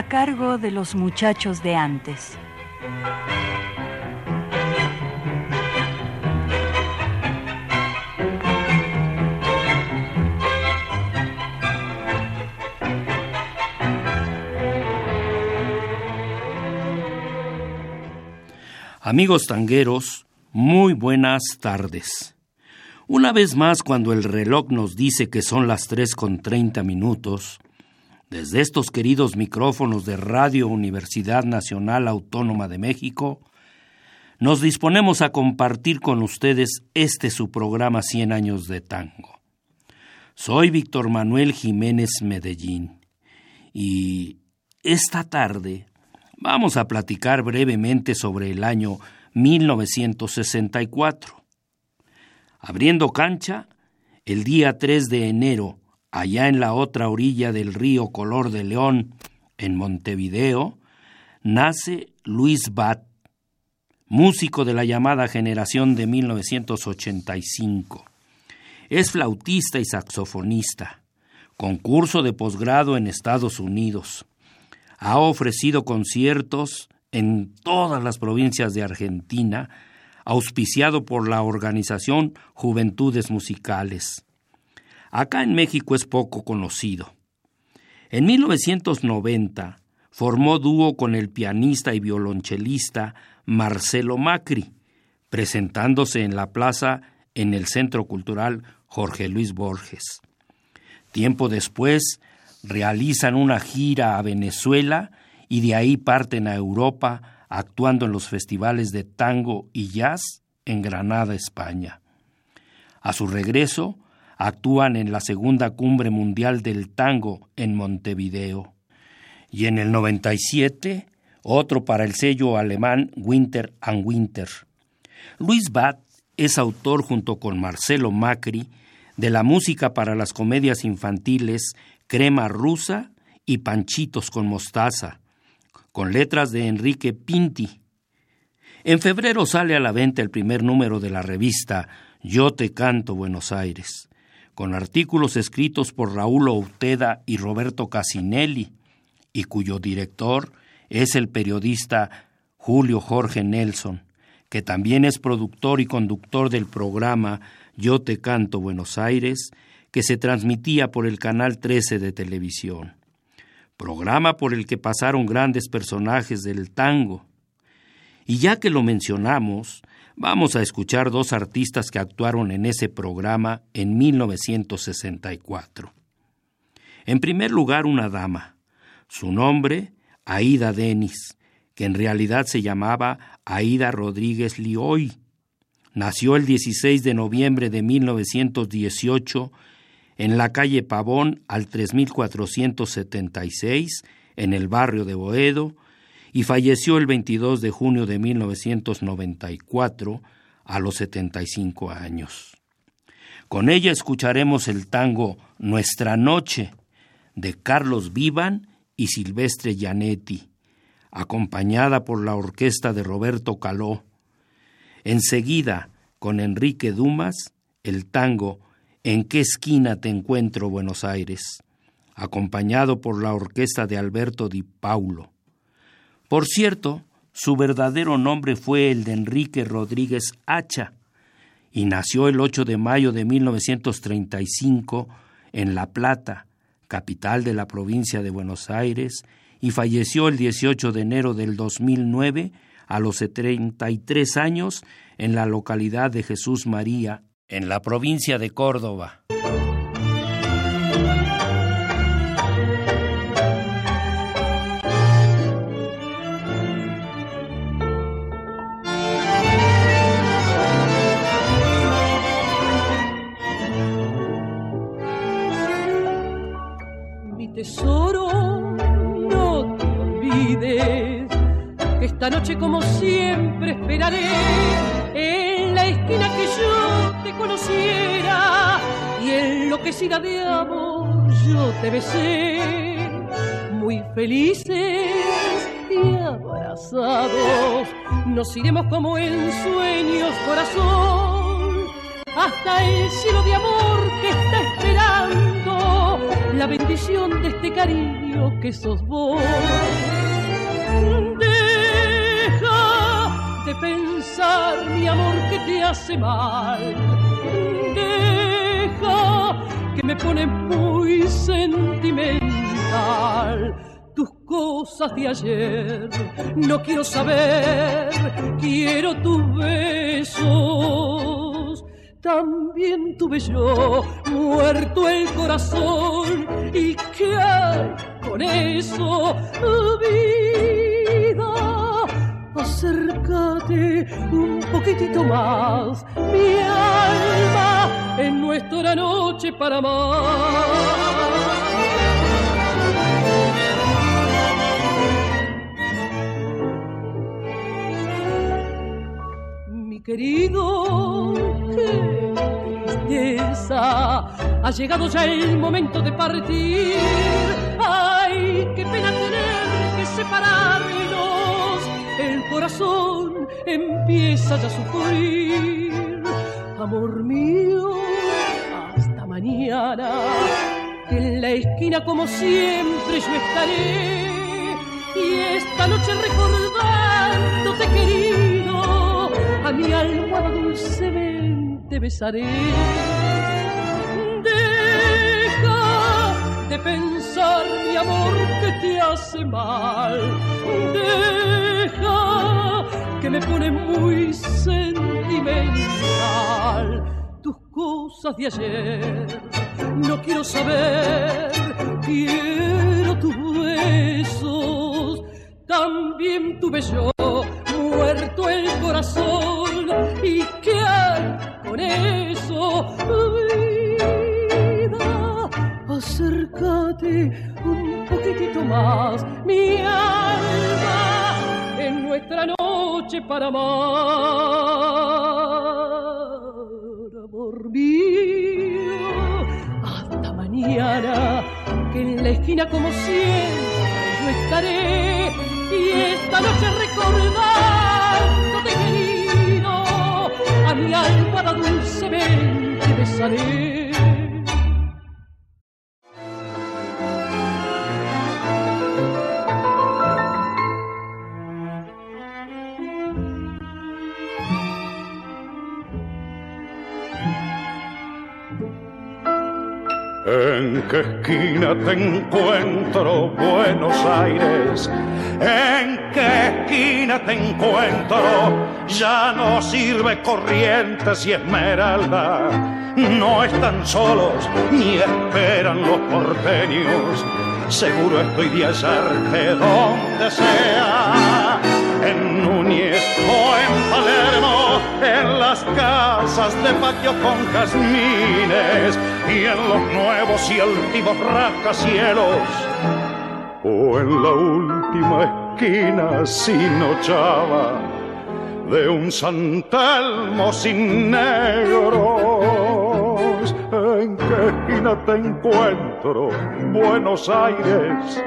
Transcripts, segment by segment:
A cargo de los muchachos de antes. Amigos tangueros, muy buenas tardes. Una vez más, cuando el reloj nos dice que son las tres con treinta minutos, desde estos queridos micrófonos de Radio Universidad Nacional Autónoma de México, nos disponemos a compartir con ustedes este su programa Cien años de tango. Soy Víctor Manuel Jiménez Medellín y esta tarde vamos a platicar brevemente sobre el año 1964. Abriendo cancha, el día 3 de enero allá en la otra orilla del río Color de León, en Montevideo, nace Luis Bat, músico de la llamada generación de 1985. Es flautista y saxofonista, concurso de posgrado en Estados Unidos. Ha ofrecido conciertos en todas las provincias de Argentina, auspiciado por la organización Juventudes Musicales. Acá en México es poco conocido. En 1990 formó dúo con el pianista y violonchelista Marcelo Macri, presentándose en la plaza en el Centro Cultural Jorge Luis Borges. Tiempo después realizan una gira a Venezuela y de ahí parten a Europa actuando en los festivales de tango y jazz en Granada, España. A su regreso, actúan en la segunda cumbre mundial del tango en Montevideo. Y en el 97, otro para el sello alemán Winter and Winter. Luis Bat es autor junto con Marcelo Macri de la música para las comedias infantiles Crema Rusa y Panchitos con Mostaza, con letras de Enrique Pinti. En febrero sale a la venta el primer número de la revista Yo te canto Buenos Aires con artículos escritos por Raúl Outeda y Roberto Casinelli, y cuyo director es el periodista Julio Jorge Nelson, que también es productor y conductor del programa Yo te canto Buenos Aires, que se transmitía por el Canal 13 de televisión. Programa por el que pasaron grandes personajes del tango. Y ya que lo mencionamos, Vamos a escuchar dos artistas que actuaron en ese programa en 1964. En primer lugar, una dama. Su nombre, Aida Denis, que en realidad se llamaba Aida Rodríguez Lioy. Nació el 16 de noviembre de 1918 en la calle Pavón al 3476 en el barrio de Boedo y falleció el 22 de junio de 1994 a los 75 años. Con ella escucharemos el tango Nuestra Noche de Carlos Vivan y Silvestre Gianetti, acompañada por la orquesta de Roberto Caló. Enseguida, con Enrique Dumas, el tango ¿En qué esquina te encuentro, Buenos Aires? acompañado por la orquesta de Alberto Di Paulo. Por cierto, su verdadero nombre fue el de Enrique Rodríguez Hacha y nació el 8 de mayo de 1935 en La Plata, capital de la provincia de Buenos Aires, y falleció el 18 de enero del 2009 a los 73 años en la localidad de Jesús María, en la provincia de Córdoba. Tesoro, no te olvides que esta noche como siempre esperaré en la esquina que yo te conociera y enloquecida de amor yo te besé. Muy felices y abrazados nos iremos como en sueños corazón hasta el cielo de amor que está esperando la bendición de este cariño que sos vos de pensar, mi amor, que te hace mal. Deja que me pone muy sentimental. Tus cosas de ayer no quiero saber, quiero tus besos. También tuve yo muerto el corazón. Y qué hay con eso, vida acércate un poquitito más, mi alma, en nuestra noche para más. Querido, qué tristeza, ha llegado ya el momento de partir. Ay, qué pena tener que separarnos el corazón empieza ya a sufrir. Amor mío, hasta mañana, en la esquina como siempre yo estaré. Y esta noche recordándote querido, mi almohada dulcemente besaré. Deja de pensar, mi amor, que te hace mal. Deja que me pone muy sentimental. Tus cosas de ayer no quiero saber, quiero tus besos. También tuve yo muerto el corazón y qué hay con eso, vida. Acércate un poquitito más, mi alma nuestra noche para amar. Amor mío, hasta mañana, que en la esquina como siempre yo estaré y esta noche querido, a mi almohada dulcemente besaré. ¿En qué esquina te encuentro, Buenos Aires? ¿En qué esquina te encuentro? Ya no sirve Corrientes y Esmeralda. No están solos ni esperan los porteños. Seguro estoy de hallarte donde sea. En Núñez o en Palermo, en las casas de patio con jazmines y en los nuevos y altivos rascacielos, o en la última esquina sin ochava de un Santelmo sin negros. ¿En qué esquina te encuentro? Buenos Aires,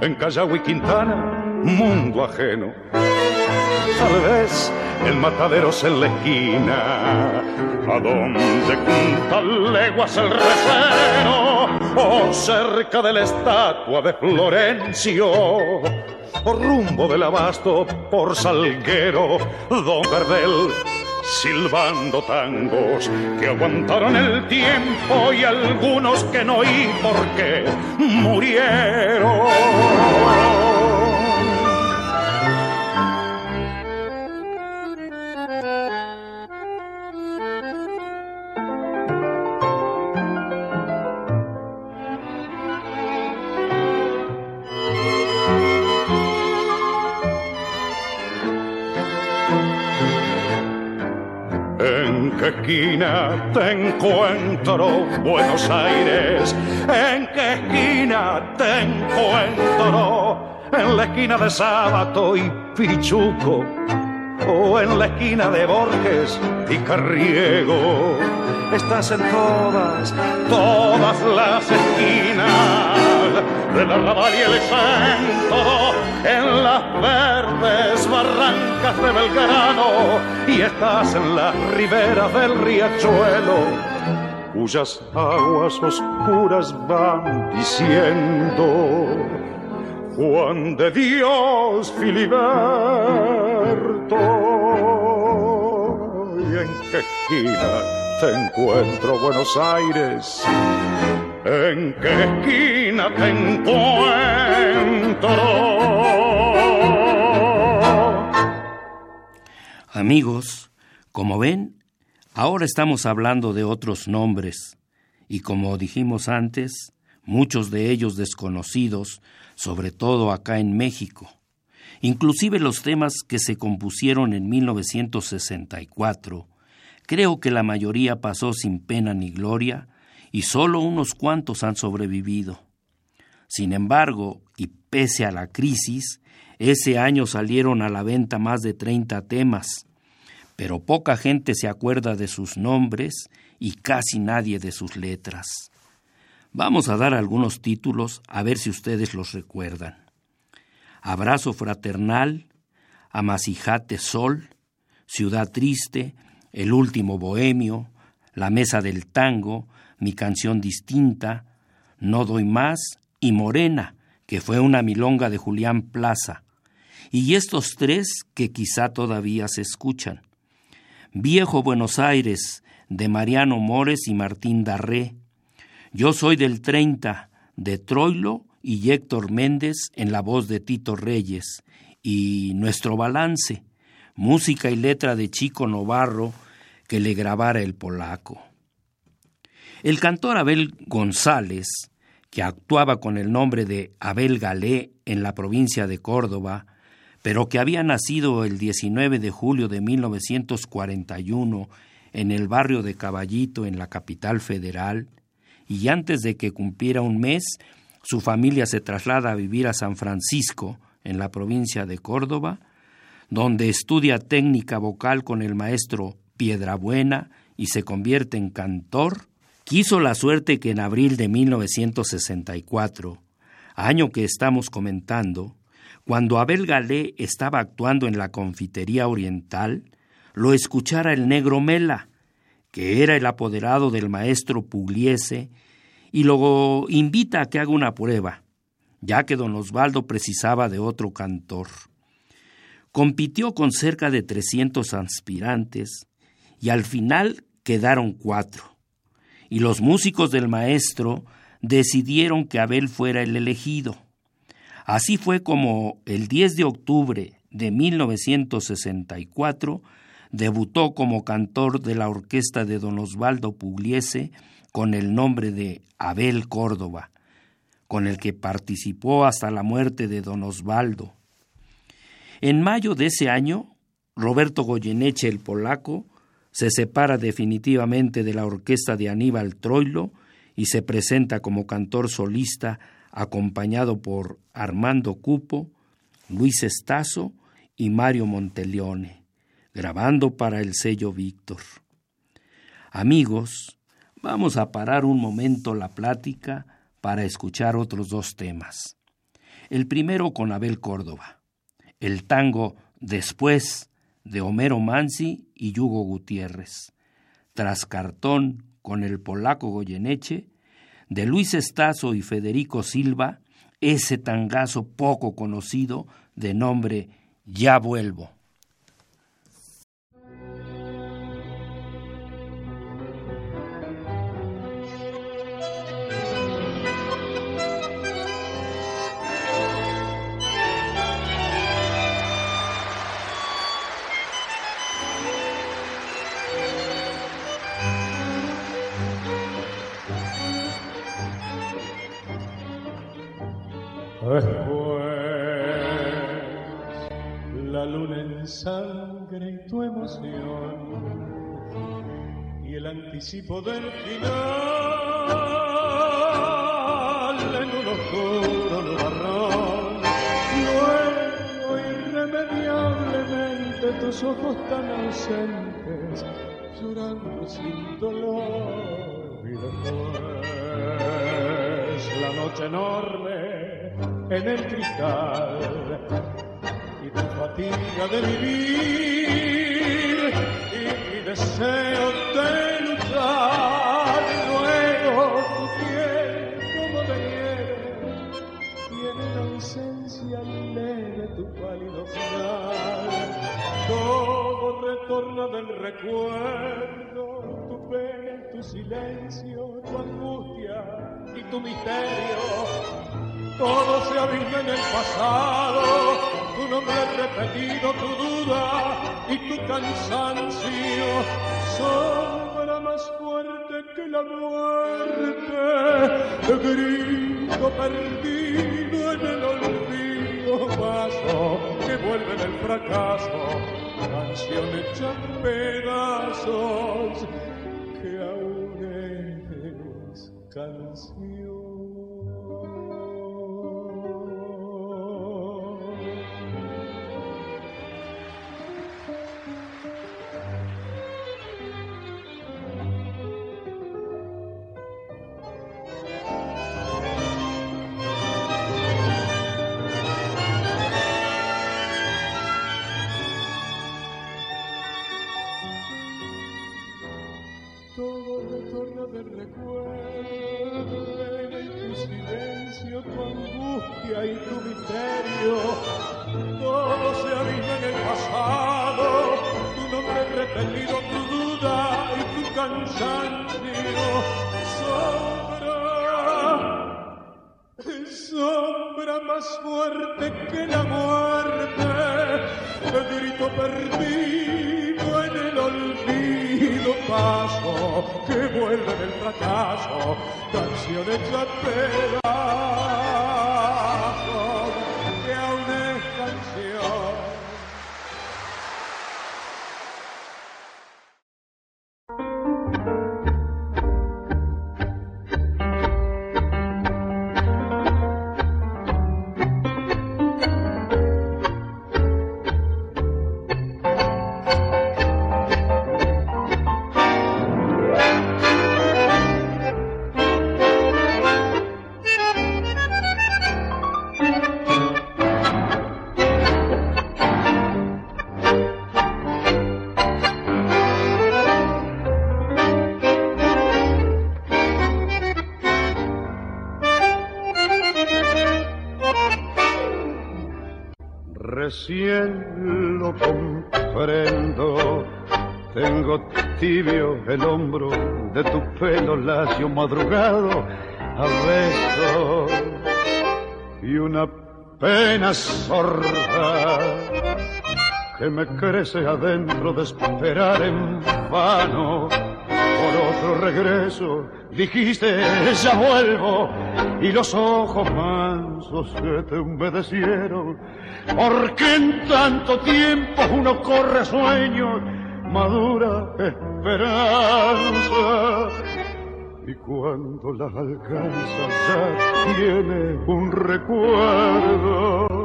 en Callao y Quintana, mundo ajeno. Tal vez el matadero en la esquina, a donde junta leguas el recero, o cerca de la estatua de Florencio, o rumbo del abasto por Salguero, Don Gardel silbando tangos que aguantaron el tiempo y algunos que no y por qué murieron. Esquina te encuentro, Buenos Aires? ¿En qué esquina te encuentro? En la esquina de Sábado y Pichuco o en la esquina de Borges y Carriego. Estás en todas, todas las esquinas de la Raval y el centro, en las verdes barrancas de Belgrano y estás en las riberas del riachuelo cuyas aguas oscuras van diciendo Juan de Dios Filiberto. ¿Y en qué esquina te encuentro, Buenos Aires? ¿En qué esquina te encuentro? Amigos, como ven, ahora estamos hablando de otros nombres y como dijimos antes, muchos de ellos desconocidos sobre todo acá en México. Inclusive los temas que se compusieron en 1964, creo que la mayoría pasó sin pena ni gloria y solo unos cuantos han sobrevivido. Sin embargo, y pese a la crisis, ese año salieron a la venta más de 30 temas, pero poca gente se acuerda de sus nombres y casi nadie de sus letras. Vamos a dar algunos títulos a ver si ustedes los recuerdan. Abrazo fraternal, Amasijate Sol, Ciudad Triste, El último bohemio, La mesa del tango, Mi canción distinta, No doy más y Morena, que fue una milonga de Julián Plaza. Y estos tres que quizá todavía se escuchan. Viejo Buenos Aires, de Mariano Mores y Martín Darré, yo soy del 30, de Troilo y Héctor Méndez en la voz de Tito Reyes. Y nuestro balance, música y letra de Chico Novarro, que le grabara el polaco. El cantor Abel González, que actuaba con el nombre de Abel Galé en la provincia de Córdoba, pero que había nacido el 19 de julio de 1941 en el barrio de Caballito en la capital federal, y antes de que cumpliera un mes, su familia se traslada a vivir a San Francisco, en la provincia de Córdoba, donde estudia técnica vocal con el maestro Piedrabuena y se convierte en cantor, quiso la suerte que en abril de 1964, año que estamos comentando, cuando Abel Galé estaba actuando en la confitería oriental, lo escuchara el negro Mela, que era el apoderado del maestro Pugliese, y luego invita a que haga una prueba, ya que don Osvaldo precisaba de otro cantor. Compitió con cerca de 300 aspirantes y al final quedaron cuatro. Y los músicos del maestro decidieron que Abel fuera el elegido. Así fue como el 10 de octubre de 1964 debutó como cantor de la orquesta de don Osvaldo Pugliese con el nombre de Abel Córdoba, con el que participó hasta la muerte de don Osvaldo. En mayo de ese año, Roberto Goyeneche el polaco se separa definitivamente de la orquesta de Aníbal Troilo y se presenta como cantor solista acompañado por Armando Cupo, Luis Estazo y Mario Monteleone grabando para el sello Víctor. Amigos, vamos a parar un momento la plática para escuchar otros dos temas. El primero con Abel Córdoba, el tango Después de Homero Mansi y Hugo Gutiérrez, tras cartón con el polaco Goyeneche, de Luis Estazo y Federico Silva, ese tangazo poco conocido de nombre Ya vuelvo. Anticipo del final en un oscuro nubarrón, nuevo y entrañablemente tus ojos tan ausentes, llorando sin dolor. Y después la noche enorme en el cristal y tu fatiga de vivir. y deseo de luchar luego tu piel como de nieve y en la ausencia leve tu pálido final todo retorna del recuerdo tu pena tu silencio tu angustia y tu misterio. Todo se abisma en el pasado, tu nombre repetido, tu duda y tu cansancio, sombra más fuerte que la muerte, grito perdido en el olvido, paso que vuelve en el fracaso, canción hecha pedazos que aún es canción. Que me crece adentro de esperar en vano por otro regreso. Dijiste, ya vuelvo, y los ojos mansos que te humedecieron, porque en tanto tiempo uno corre sueños, madura esperanza. Y cuando la alcanza ya tiene un recuerdo.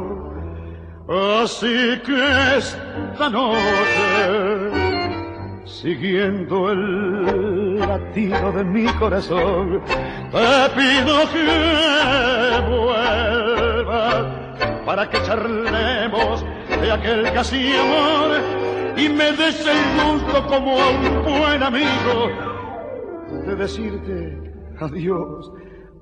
Así que esta noche siguiendo el latido de mi corazón, te pido que vuelvas para que charlemos de aquel casi amor y me des el gusto como a un buen amigo de decirte adiós.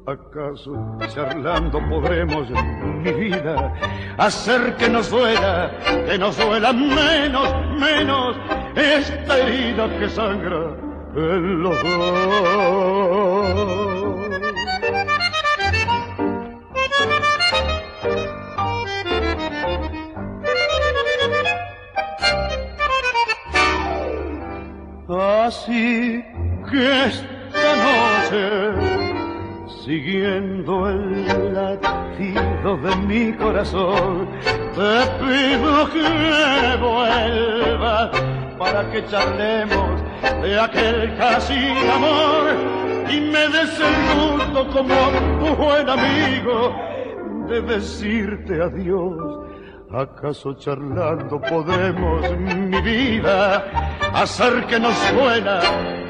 ¿Acaso charlando podremos, mi vida, hacer que nos duela, que nos duela menos, menos esta herida que sangra en los dos? Así que esta noche siguiendo el latido de mi corazón, te pido que vuelvas para que charlemos de aquel casi amor y me des como un buen amigo de decirte adiós. ¿Acaso charlando podemos, mi vida, hacer que nos duela,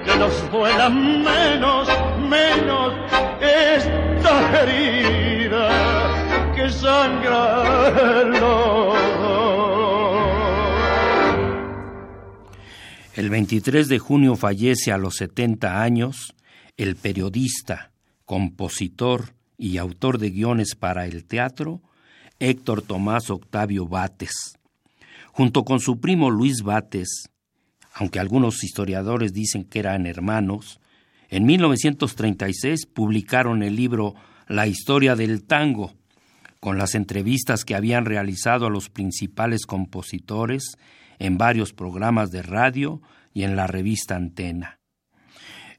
que nos duela menos, menos esta herida que sangra el El 23 de junio fallece a los 70 años el periodista, compositor y autor de guiones para el teatro Héctor Tomás Octavio Bates. Junto con su primo Luis Bates, aunque algunos historiadores dicen que eran hermanos, en 1936 publicaron el libro La historia del tango, con las entrevistas que habían realizado a los principales compositores en varios programas de radio y en la revista Antena.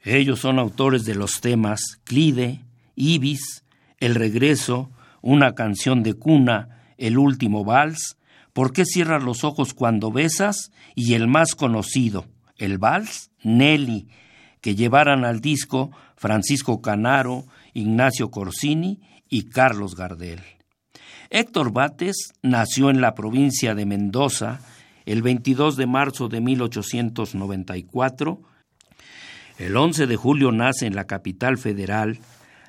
Ellos son autores de los temas Clide, Ibis, El Regreso, una canción de cuna, el último vals, ¿por qué cierras los ojos cuando besas? y el más conocido, el vals, Nelly, que llevaran al disco Francisco Canaro, Ignacio Corsini y Carlos Gardel. Héctor Bates nació en la provincia de Mendoza el 22 de marzo de 1894. El 11 de julio nace en la capital federal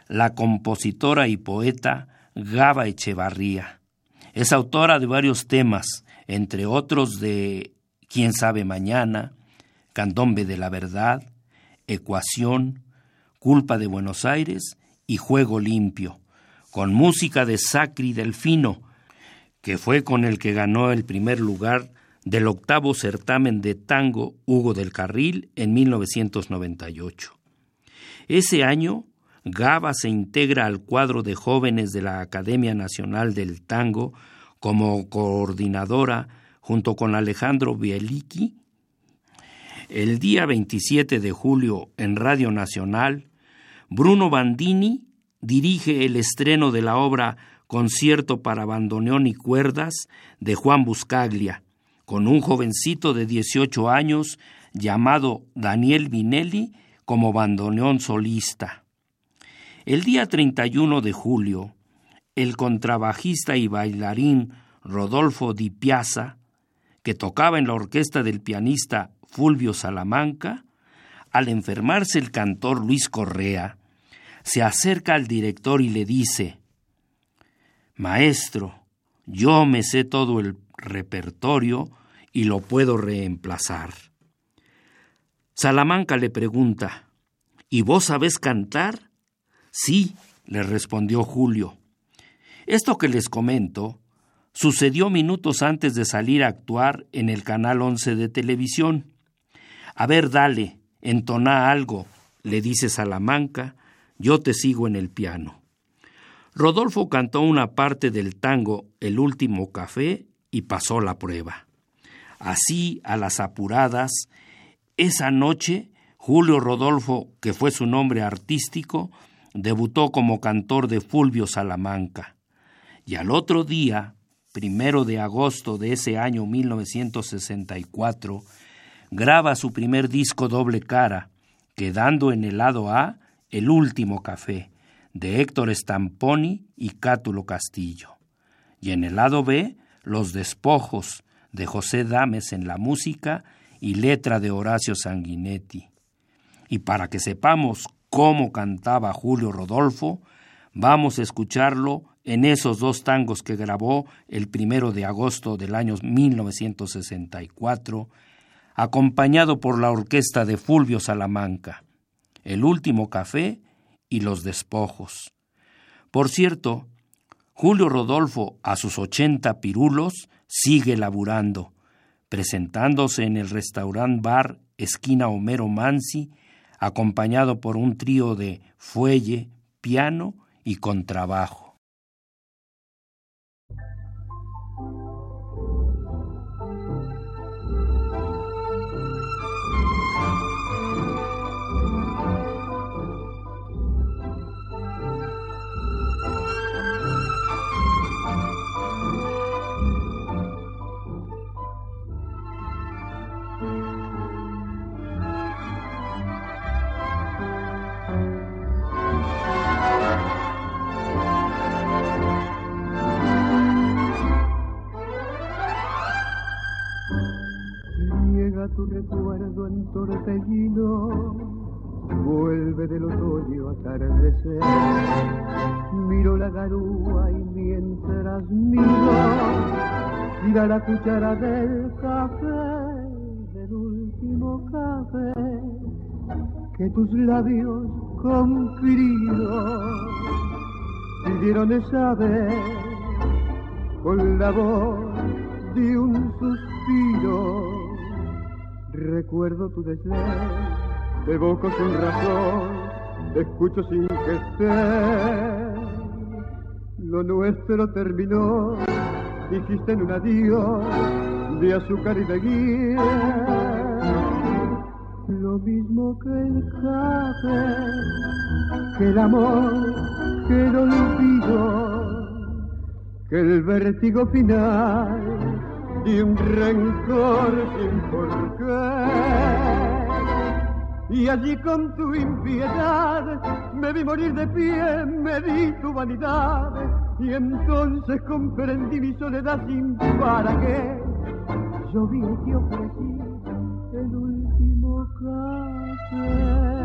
la compositora y poeta Gaba Echevarría. Es autora de varios temas, entre otros de Quién sabe mañana, Candombe de la verdad, Ecuación, Culpa de Buenos Aires y Juego limpio, con música de Sacri Delfino, que fue con el que ganó el primer lugar del octavo certamen de tango Hugo del Carril en 1998. Ese año Gaba se integra al cuadro de jóvenes de la Academia Nacional del Tango como coordinadora junto con Alejandro Bieliki. El día 27 de julio en Radio Nacional, Bruno Bandini dirige el estreno de la obra Concierto para bandoneón y cuerdas de Juan Buscaglia, con un jovencito de 18 años llamado Daniel Vinelli como bandoneón solista. El día 31 de julio, el contrabajista y bailarín Rodolfo Di Piazza, que tocaba en la orquesta del pianista Fulvio Salamanca, al enfermarse el cantor Luis Correa, se acerca al director y le dice, Maestro, yo me sé todo el repertorio y lo puedo reemplazar. Salamanca le pregunta, ¿Y vos sabés cantar? Sí, le respondió Julio. Esto que les comento sucedió minutos antes de salir a actuar en el Canal 11 de televisión. A ver, dale, entona algo, le dice Salamanca, yo te sigo en el piano. Rodolfo cantó una parte del tango El último café y pasó la prueba. Así, a las apuradas, esa noche, Julio Rodolfo, que fue su nombre artístico, debutó como cantor de Fulvio Salamanca. Y al otro día, primero de agosto de ese año 1964, graba su primer disco doble cara, quedando en el lado A El último café, de Héctor Stamponi y Cátulo Castillo. Y en el lado B, Los despojos, de José Dames en la música y letra de Horacio Sanguinetti. Y para que sepamos cómo cantaba Julio Rodolfo, vamos a escucharlo en esos dos tangos que grabó el primero de agosto del año 1964, acompañado por la orquesta de Fulvio Salamanca, El último café y Los despojos. Por cierto, Julio Rodolfo, a sus ochenta pirulos, sigue laburando, presentándose en el restaurant bar esquina Homero Mansi acompañado por un trío de fuelle, piano y contrabajo. La cuchara del café, del último café, que tus labios con frío pidieron saber con la voz de un suspiro. Recuerdo tu deseo, te evoco sin razón, escucho sin que esté. Lo nuestro terminó, dijiste en un adiós de azúcar y de guía. Lo mismo que el café, que el amor, que el olvido, que el vértigo final de un rencor sin por qué. Y allí con tu impiedad me vi morir de pie, me di tu vanidad y entonces comprendí mi soledad sin para qué. Yo vi te ofrecí el último café.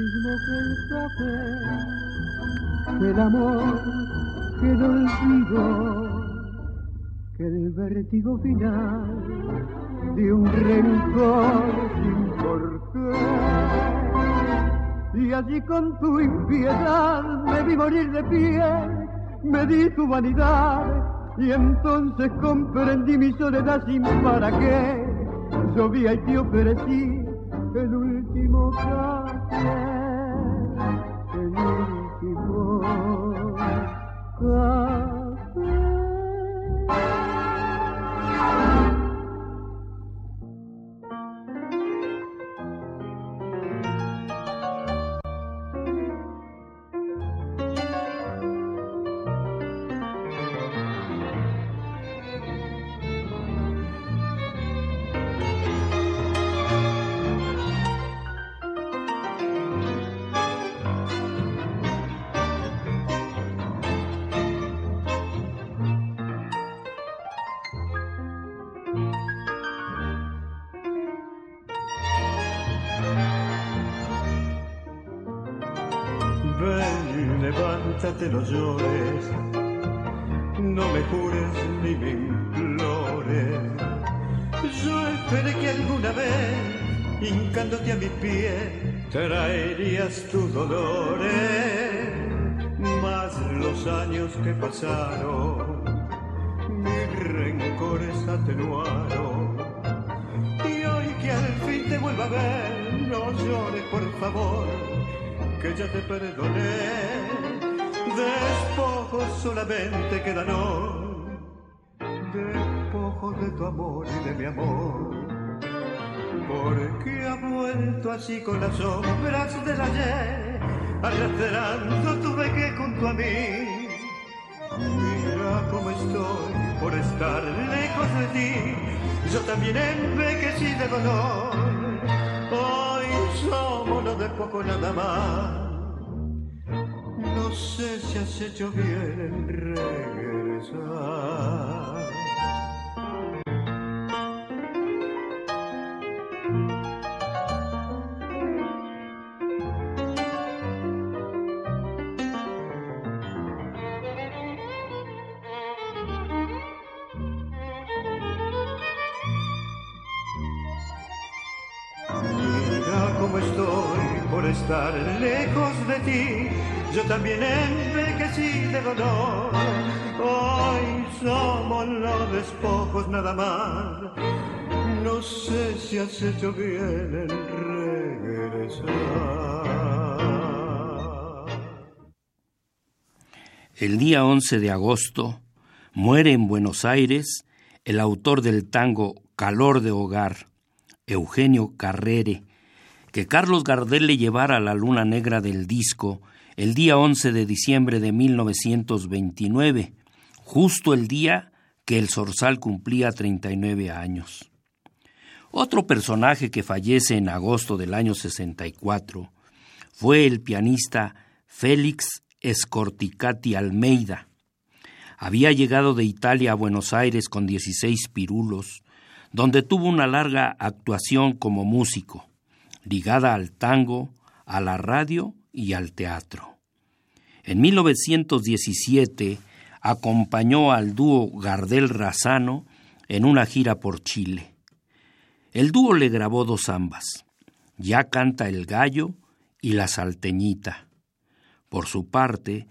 mismo que el café, que el amor, que el olvido, que el vértigo final de un rencor sin porqué. Y allí con tu impiedad me vi morir de pie, me di tu vanidad y entonces comprendí mi soledad sin para qué. Llovía y te ofrecí el último café. Te pasaron, mis rencores atenuaron. Y hoy que al fin te vuelva a ver, no llores por favor, que ya te perdoné despojos solamente quedan hoy, despojos de tu amor y de mi amor. Porque ha vuelto así con las sombras del ayer, arrastrando tu vejez junto a mí. Cómo estoy por estar lejos de ti, yo también envejecí de dolor. Hoy somos los de poco nada más no sé si has hecho bien en regresar. Yo también envejecí de dolor. Hoy somos los despojos nada más. No sé si has hecho bien en regresar. El día 11 de agosto muere en Buenos Aires el autor del tango Calor de Hogar, Eugenio Carrere, que Carlos Gardel le llevara a la luna negra del disco el día 11 de diciembre de 1929, justo el día que el zorzal cumplía 39 años. Otro personaje que fallece en agosto del año 64 fue el pianista Félix Escorticati Almeida. Había llegado de Italia a Buenos Aires con 16 pirulos, donde tuvo una larga actuación como músico, ligada al tango, a la radio y al teatro. En 1917 acompañó al dúo Gardel Razano en una gira por Chile. El dúo le grabó dos ambas, Ya canta el gallo y La salteñita. Por su parte,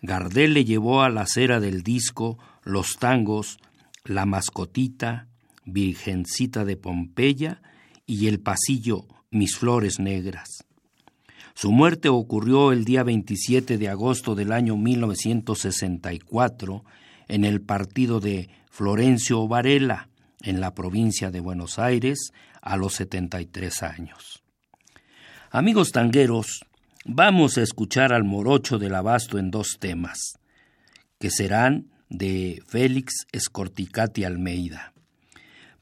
Gardel le llevó a la cera del disco los tangos La mascotita, Virgencita de Pompeya y el pasillo Mis flores negras. Su muerte ocurrió el día 27 de agosto del año 1964 en el partido de Florencio Varela, en la provincia de Buenos Aires, a los 73 años. Amigos tangueros, vamos a escuchar al morocho del abasto en dos temas, que serán de Félix Escorticati Almeida.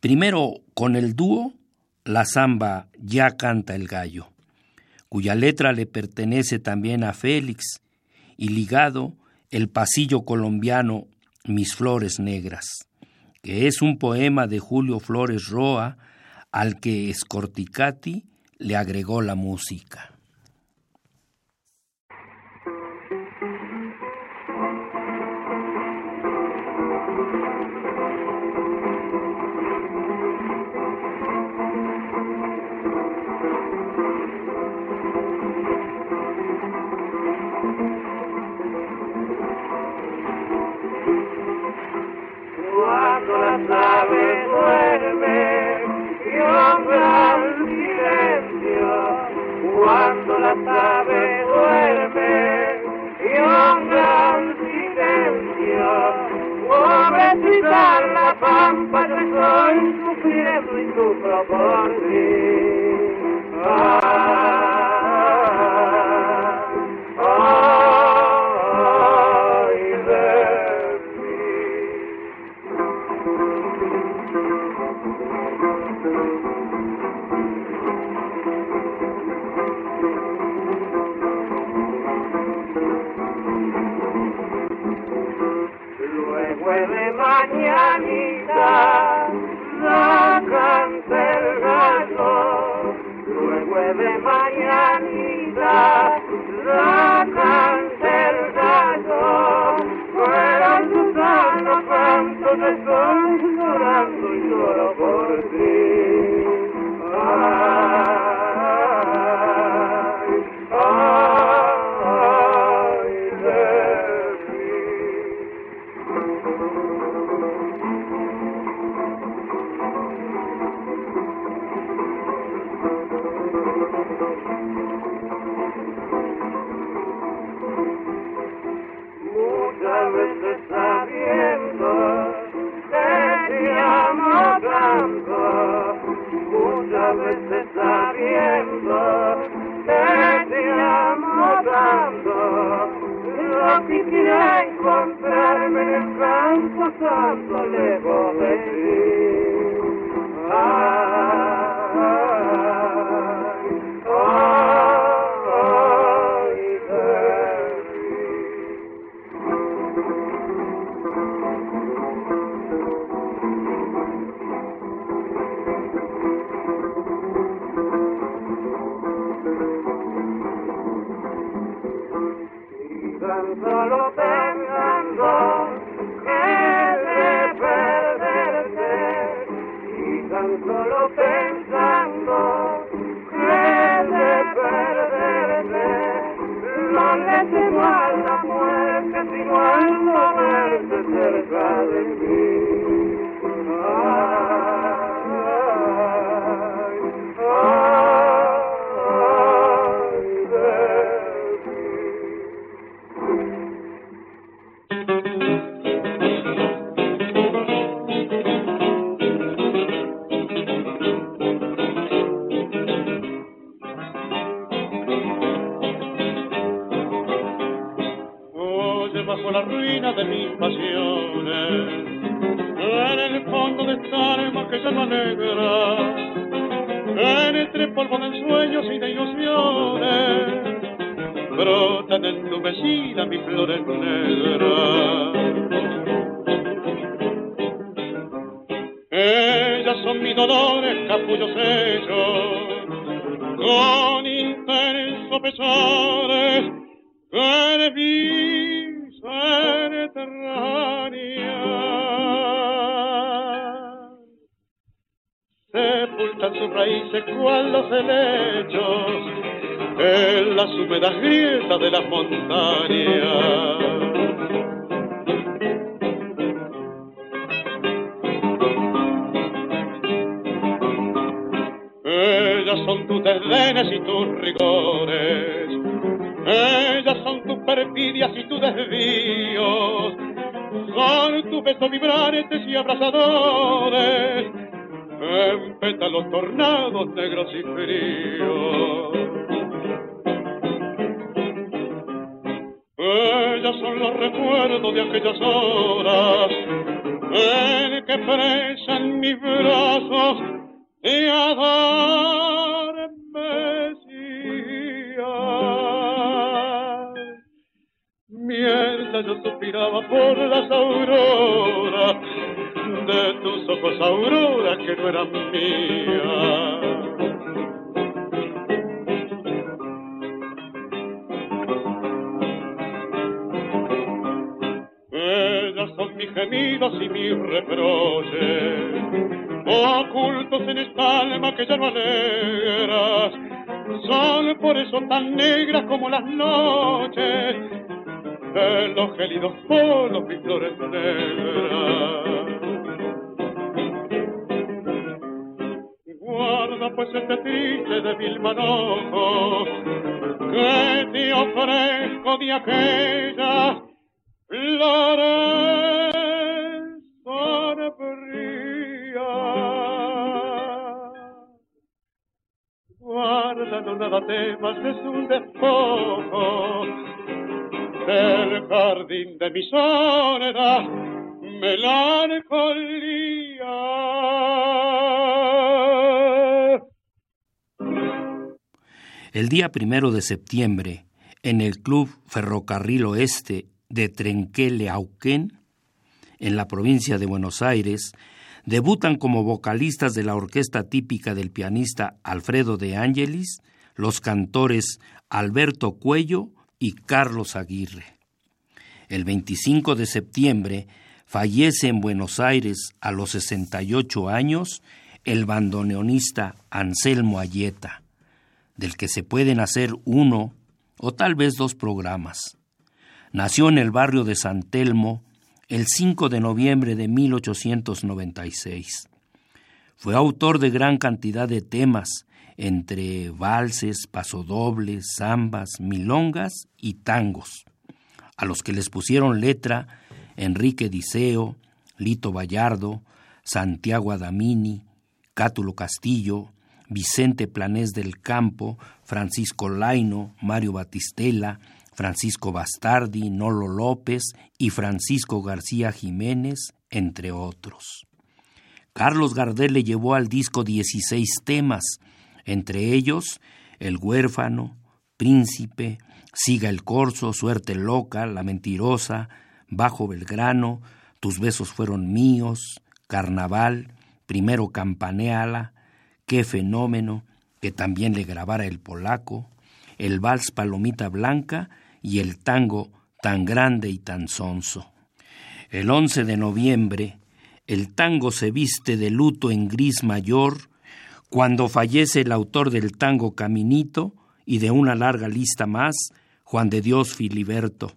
Primero, con el dúo, la samba Ya canta el gallo cuya letra le pertenece también a Félix, y ligado el pasillo colombiano Mis Flores Negras, que es un poema de Julio Flores Roa al que Scorticati le agregó la música. pampa de sons, o que é muito para a borda. Abrazadores. En pétalos tornados negros y fríos. Ellas son los recuerdos de aquellas horas en que presan mis brazos y adorme Mientras yo suspiraba por las auroras de tus ojos, aurora que no eran mías. Ellas son mis gemidos y mis reproches ocultos en esta alma que ya no alegras, son por eso tan negras como las noches de los gélidos polos y flores negras. Pues este triste de mil manojo que te ofrezco de aquella flores Guarda, no nada temas, es un despojo del jardín de mi soledad, día primero de septiembre, en el Club Ferrocarril Oeste de Trenquele-Auquén, en la provincia de Buenos Aires, debutan como vocalistas de la orquesta típica del pianista Alfredo de Ángelis los cantores Alberto Cuello y Carlos Aguirre. El 25 de septiembre fallece en Buenos Aires a los 68 años el bandoneonista Anselmo Ayeta, del que se pueden hacer uno o tal vez dos programas. Nació en el barrio de San Telmo el 5 de noviembre de 1896. Fue autor de gran cantidad de temas, entre valses, pasodobles, zambas, milongas y tangos, a los que les pusieron letra Enrique Diceo, Lito Vallardo, Santiago Adamini, Cátulo Castillo, Vicente Planés del Campo, Francisco Laino, Mario Batistela, Francisco Bastardi, Nolo López y Francisco García Jiménez, entre otros. Carlos Gardel le llevó al disco 16 temas, entre ellos El huérfano, Príncipe, Siga el corso, Suerte loca, La mentirosa, Bajo Belgrano, Tus besos fueron míos, Carnaval, Primero campaneala, Qué fenómeno, que también le grabara el polaco, el vals Palomita Blanca y el tango tan grande y tan sonso. El 11 de noviembre, el tango se viste de luto en gris mayor cuando fallece el autor del tango Caminito y de una larga lista más, Juan de Dios Filiberto,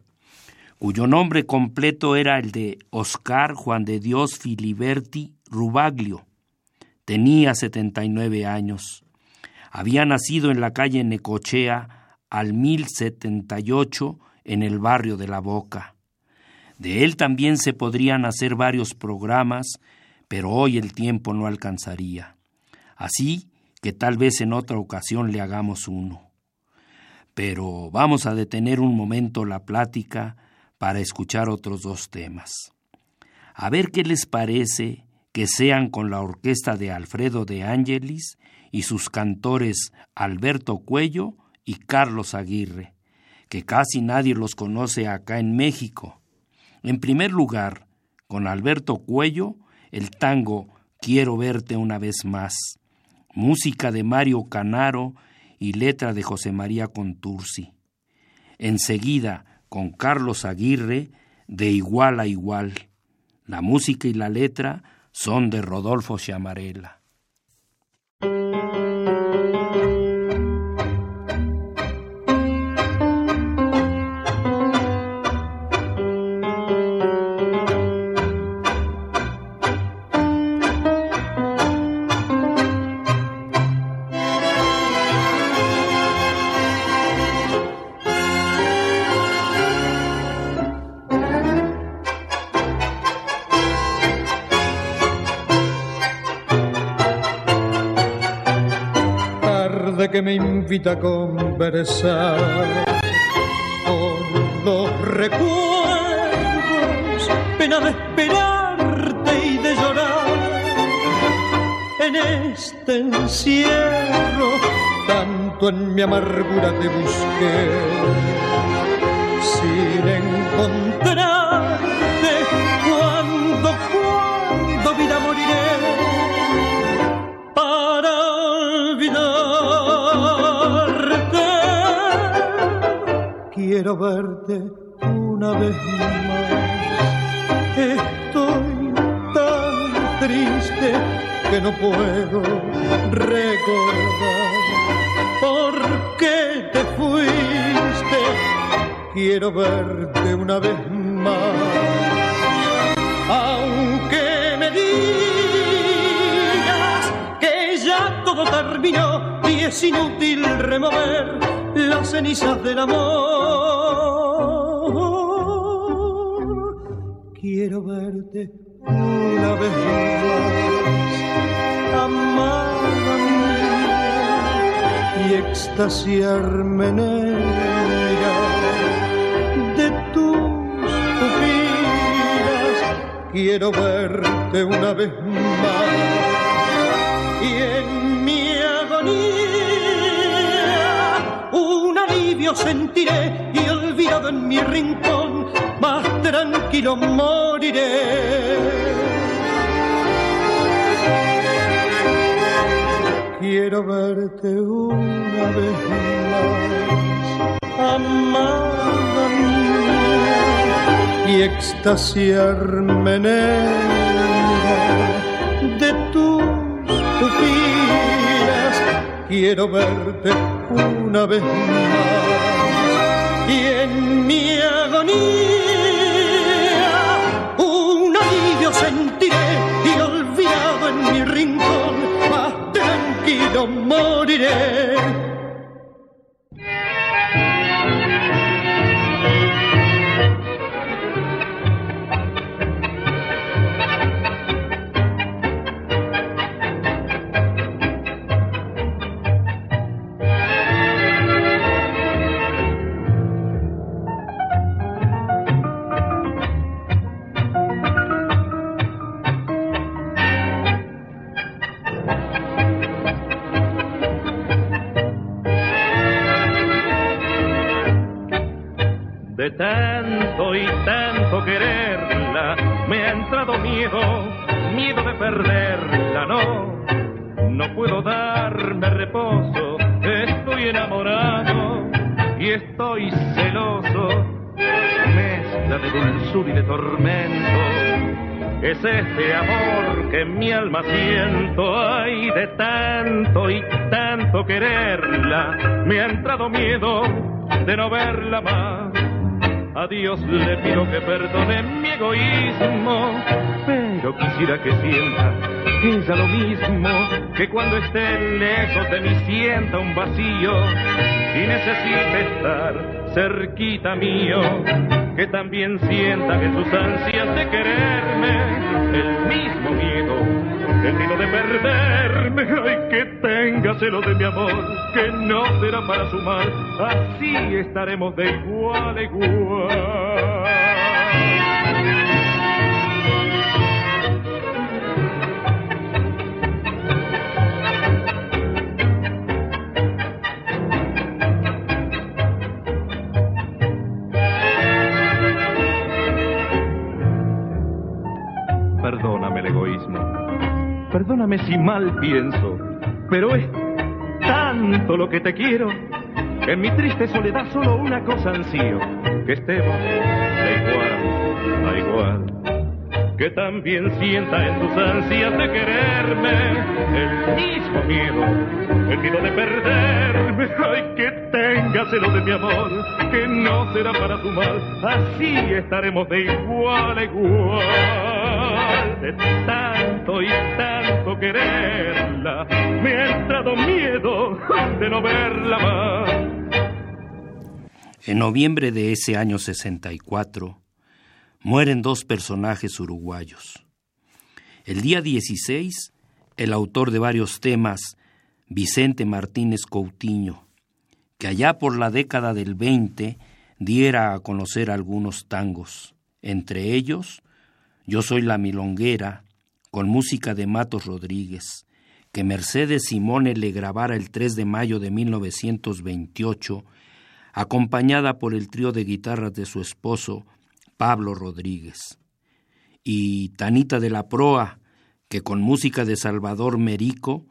cuyo nombre completo era el de Oscar Juan de Dios Filiberti Rubaglio. Tenía 79 años. Había nacido en la calle Necochea al 1078 en el barrio de La Boca. De él también se podrían hacer varios programas, pero hoy el tiempo no alcanzaría. Así que tal vez en otra ocasión le hagamos uno. Pero vamos a detener un momento la plática para escuchar otros dos temas. A ver qué les parece que sean con la orquesta de Alfredo de Angelis y sus cantores Alberto Cuello y Carlos Aguirre, que casi nadie los conoce acá en México. En primer lugar, con Alberto Cuello, el tango Quiero verte una vez más, música de Mario Canaro y letra de José María Contursi. Enseguida, con Carlos Aguirre, de igual a igual. La música y la letra son de Rodolfo Chamarela. Que me invita a conversar. Con los recuerdos, pena de esperarte y de llorar. En este encierro, tanto en mi amargura te busqué. Sin encontrarte quiero verte una vez más. Estoy tan triste que no puedo recordar por qué te fuiste. Quiero verte una vez más. Aunque me digas que ya todo terminó y es inútil remover las cenizas del amor. Quiero verte una vez más, amada mía, y extasiarme en ella de tus pupilas. Quiero verte una vez más y en mi agonía sentiré y olvidado en mi rincón, tranquilo moriré. Quiero verte una vez más, amada mía, y extasiarme de tus pupilas. Quiero verte una vez más. Y en mi agonía sentiré y olvidado en mi rincón, más tranquilo moriré tanto y tanto quererla, me ha entrado miedo, miedo de perderla, no, no puedo darme reposo, estoy enamorado y estoy celoso, mezcla de dulzura y de tormento. Es este amor que en mi alma siento, ay, de tanto y tanto quererla, me ha entrado miedo de no verla más a Dios le pido que perdone mi egoísmo, pero quisiera que sienta ella lo mismo, que cuando esté lejos de mí sienta un vacío y necesite estar cerquita mío, que también sienta que sus ansias de quererme, el mismo miedo el miedo de perderme, ay que tenga celo de mi amor, que no será para su mal, así estaremos de igual a igual. Perdóname si mal pienso, pero es tanto lo que te quiero en mi triste soledad solo una cosa ansío, que estemos de igual a igual que también sienta en sus ansias de quererme el mismo miedo, el miedo de perderme. Ay, que tenga celo de mi amor, que no será para tu mal, así estaremos de igual a igual. De tanto y tanto quererla, me ha entrado miedo de no verla más. En noviembre de ese año 64, mueren dos personajes uruguayos. El día 16, el autor de varios temas, Vicente Martínez Coutinho, que allá por la década del 20 diera a conocer algunos tangos, entre ellos Yo soy la milonguera, con música de Matos Rodríguez, que Mercedes Simone le grabara el 3 de mayo de 1928, acompañada por el trío de guitarras de su esposo, Pablo Rodríguez. Y Tanita de la Proa, que con música de Salvador Merico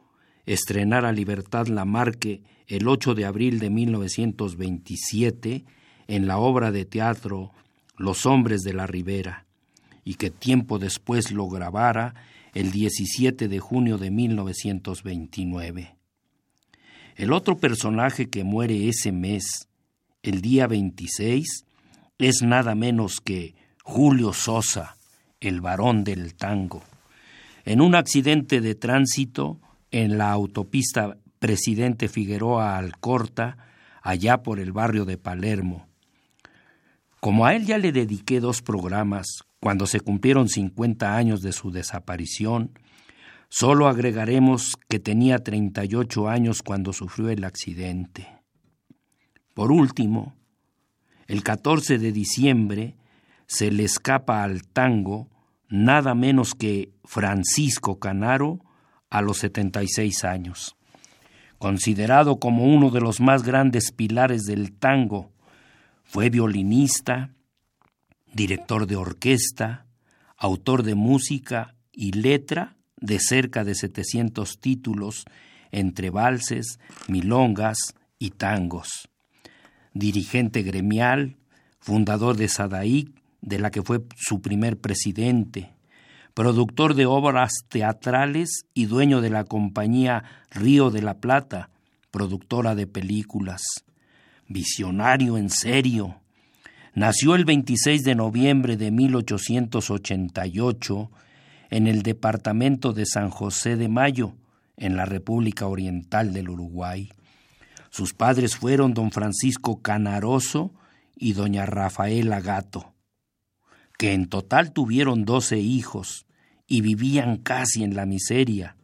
estrenara Libertad Lamarque el 8 de abril de 1927 en la obra de teatro Los hombres de la Ribera, y que tiempo después lo grabara el 17 de junio de 1929. El otro personaje que muere ese mes, el día 26, es nada menos que Julio Sosa, el varón del tango. En un accidente de tránsito en la autopista Presidente Figueroa Alcorta, allá por el barrio de Palermo. Como a él ya le dediqué dos programas cuando se cumplieron 50 años de su desaparición, solo agregaremos que tenía 38 años cuando sufrió el accidente. Por último, el 14 de diciembre se le escapa al tango nada menos que Francisco Canaro a los 76 años. Considerado como uno de los más grandes pilares del tango, fue violinista, director de orquesta, autor de música y letra de cerca de 700 títulos entre valses, milongas y tangos dirigente gremial, fundador de Sadaic, de la que fue su primer presidente, productor de obras teatrales y dueño de la compañía Río de la Plata, productora de películas. Visionario en serio. Nació el 26 de noviembre de 1888 en el departamento de San José de Mayo, en la República Oriental del Uruguay. Sus padres fueron don Francisco Canaroso y doña Rafaela Gato, que en total tuvieron doce hijos y vivían casi en la miseria.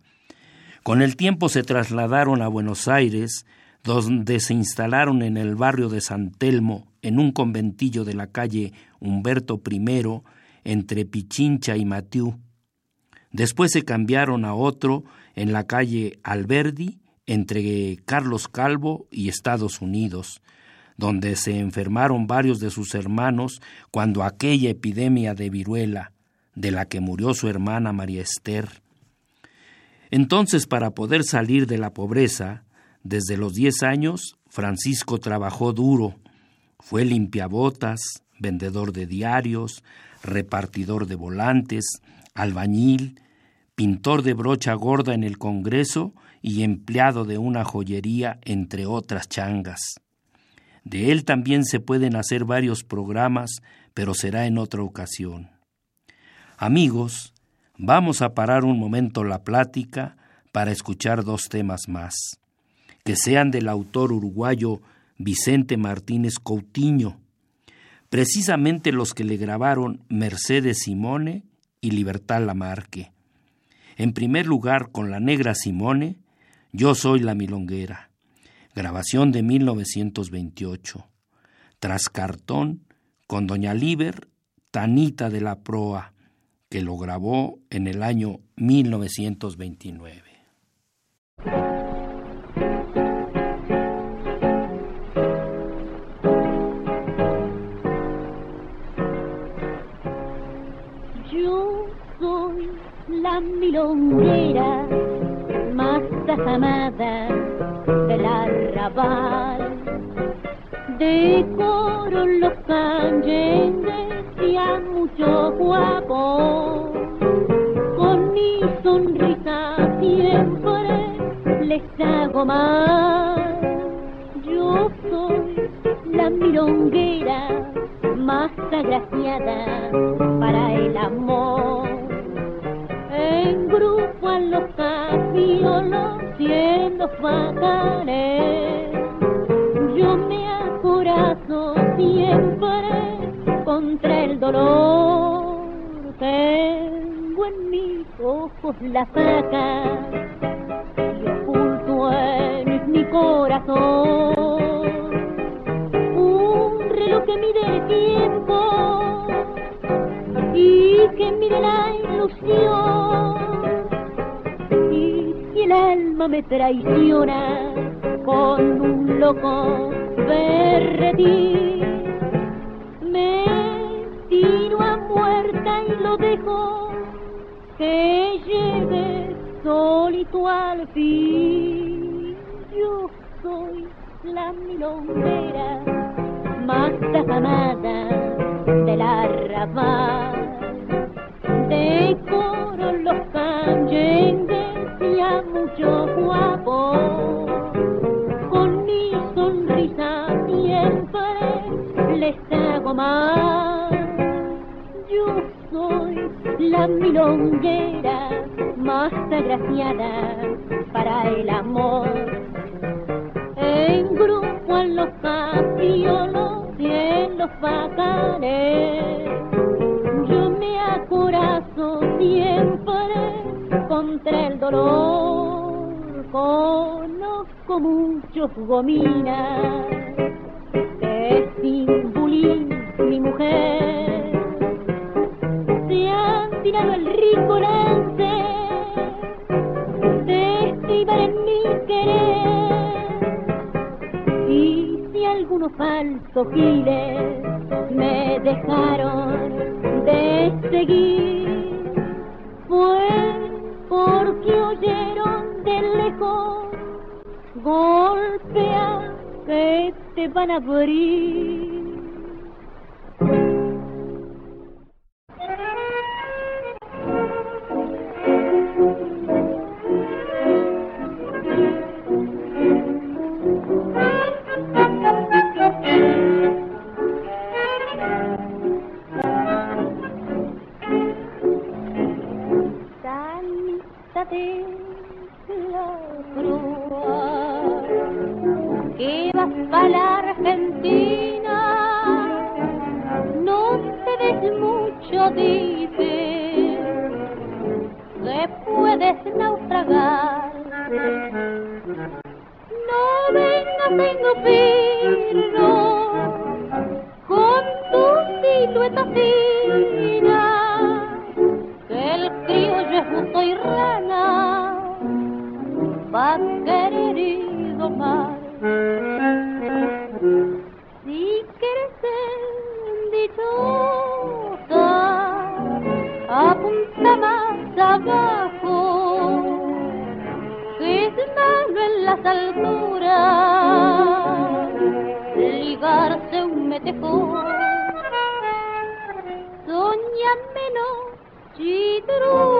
Con el tiempo se trasladaron a Buenos Aires, donde se instalaron en el barrio de San Telmo, en un conventillo de la calle Humberto I, entre Pichincha y Matiú. Después se cambiaron a otro en la calle Alberdi entre Carlos Calvo y Estados Unidos, donde se enfermaron varios de sus hermanos cuando aquella epidemia de viruela, de la que murió su hermana María Esther. Entonces, para poder salir de la pobreza, desde los diez años, Francisco trabajó duro. Fue limpiabotas, vendedor de diarios, repartidor de volantes, albañil, pintor de brocha gorda en el Congreso y empleado de una joyería, entre otras changas. De él también se pueden hacer varios programas, pero será en otra ocasión. Amigos, vamos a parar un momento la plática para escuchar dos temas más, que sean del autor uruguayo Vicente Martínez Coutinho, precisamente los que le grabaron Mercedes Simone y Libertad Lamarque. En primer lugar, con la negra Simone, yo soy la milonguera. Grabación de 1928. Tras cartón con doña Liber Tanita de la Proa, que lo grabó en el año 1929. La milonguera más amada del arrabal. Decoro los canyengues y a mucho guapo, con mi sonrisa siempre les hago más. Yo soy la milonguera más agraciada para el amor. Grupo a los capiolos siendo bacanes, yo me acorazo siempre contra el dolor. Tengo en mis ojos la saca y oculto en mi corazón lo que mide el tiempo y que mide la ilusión. El alma me traiciona con un loco berretín, me tiro a muerta y lo dejo que llegue solito al fin. Yo soy la milonguera más amada del arrabal. Decoro y mucho guapo, con mi sonrisa siempre les hago más. Yo soy la milonguera más agraciada para el amor. En grupo a los capiolos en los bacanes. Yo me acorazo siempre contra el dolor. Conozco muchos gominas que sin mi mujer se han tirado el rico lance de estibar en mi querer algunos falsos giles me dejaron de seguir. Fue porque oyeron de lejos golpea que te van a abrir. la grúa que vas para la Argentina. No te ves mucho, dice, Te puedes naufragar. No vengas en gobierno con tu silueta así. ligarse un metejón. Soñan menos, chidrón.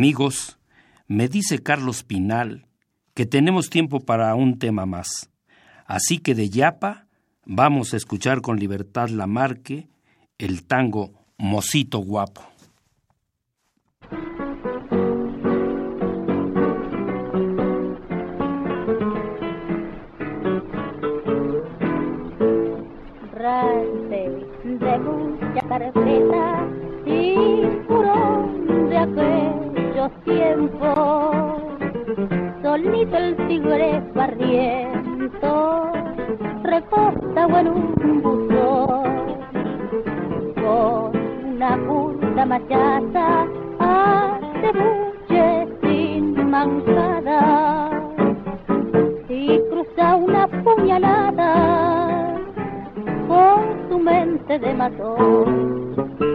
Amigos, me dice Carlos Pinal que tenemos tiempo para un tema más. Así que de Yapa vamos a escuchar con Libertad Lamarque el tango Mosito Guapo. De mucha carpeta y furón de aquellos tiempos, solito el tigre barriento recostado en un buzón. Con una punta machaza hace buche sin mancada y cruza una puñalada por su mente de matón.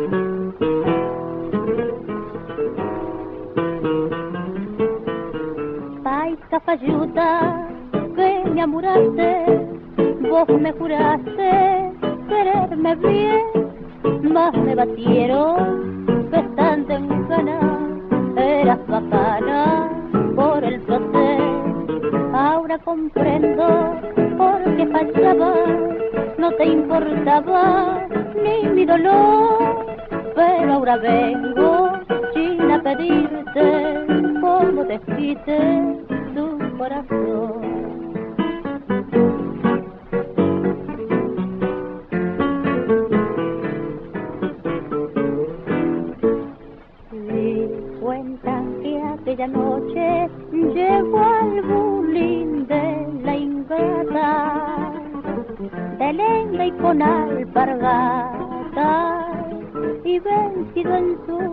Cafayuta, que me amuraste, vos me juraste quererme bien, más me batieron que estando en gana, eras bacana por el placer. Ahora comprendo por qué fallaba, no te importaba ni mi dolor, pero ahora vengo sin a pedirte cómo te quite tu corazón. Aquella noche llegó al bulín de la ingrata, de lengua y con alpargata, y vencido en su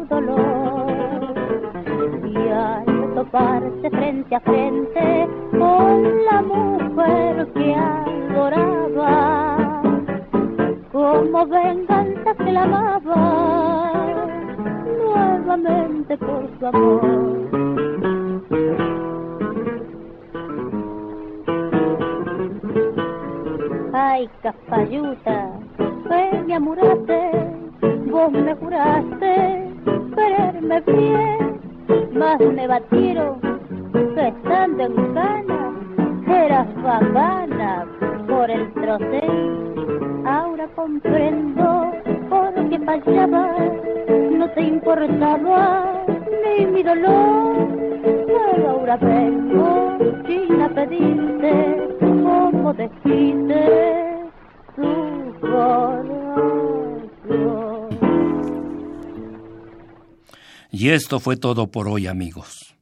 esto fue todo por hoy, amigos.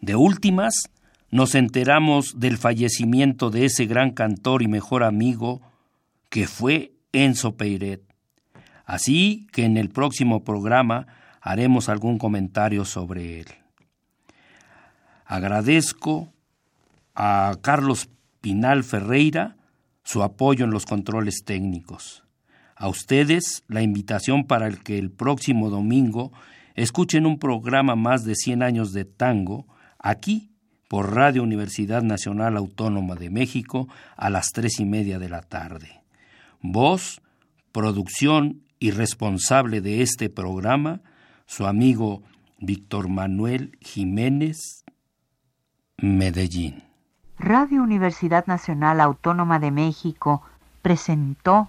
De últimas, nos enteramos del fallecimiento de ese gran cantor y mejor amigo que fue Enzo Peiret. Así que en el próximo programa haremos algún comentario sobre él. Agradezco a Carlos Pinal Ferreira su apoyo en los controles técnicos. A ustedes la invitación para que el próximo domingo escuchen un programa más de 100 años de tango aquí por Radio Universidad Nacional Autónoma de México a las tres y media de la tarde. Voz, producción y responsable de este programa, su amigo Víctor Manuel Jiménez, Medellín. Radio Universidad Nacional Autónoma de México presentó